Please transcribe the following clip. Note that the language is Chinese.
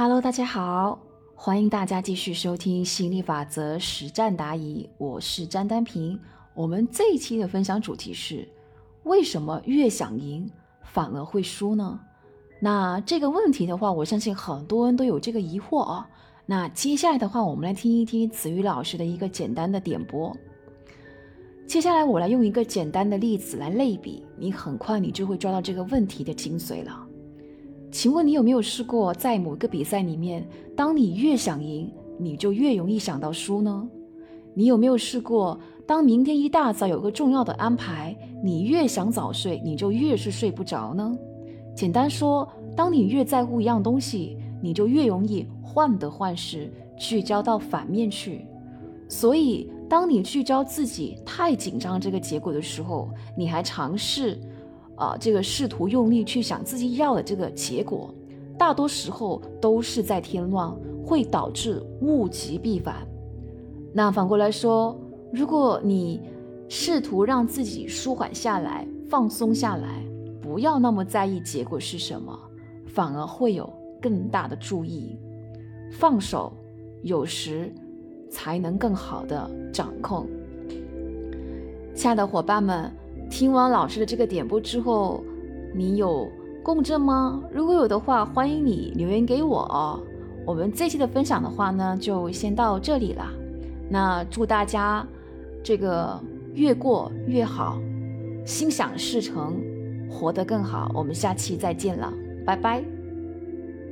Hello，大家好，欢迎大家继续收听心理法则实战答疑，我是詹丹平。我们这一期的分享主题是：为什么越想赢反而会输呢？那这个问题的话，我相信很多人都有这个疑惑啊。那接下来的话，我们来听一听子瑜老师的一个简单的点播。接下来我来用一个简单的例子来类比，你很快你就会抓到这个问题的精髓了。请问你有没有试过在某个比赛里面，当你越想赢，你就越容易想到输呢？你有没有试过，当明天一大早有个重要的安排，你越想早睡，你就越是睡不着呢？简单说，当你越在乎一样东西，你就越容易患得患失，聚焦到反面去。所以，当你聚焦自己太紧张这个结果的时候，你还尝试。啊，这个试图用力去想自己要的这个结果，大多时候都是在添乱，会导致物极必反。那反过来说，如果你试图让自己舒缓下来、放松下来，不要那么在意结果是什么，反而会有更大的注意。放手，有时才能更好的掌控。亲爱的伙伴们。听完老师的这个点播之后，你有共振吗？如果有的话，欢迎你留言给我哦。我们这期的分享的话呢，就先到这里了。那祝大家这个越过越好，心想事成，活得更好。我们下期再见了，拜拜。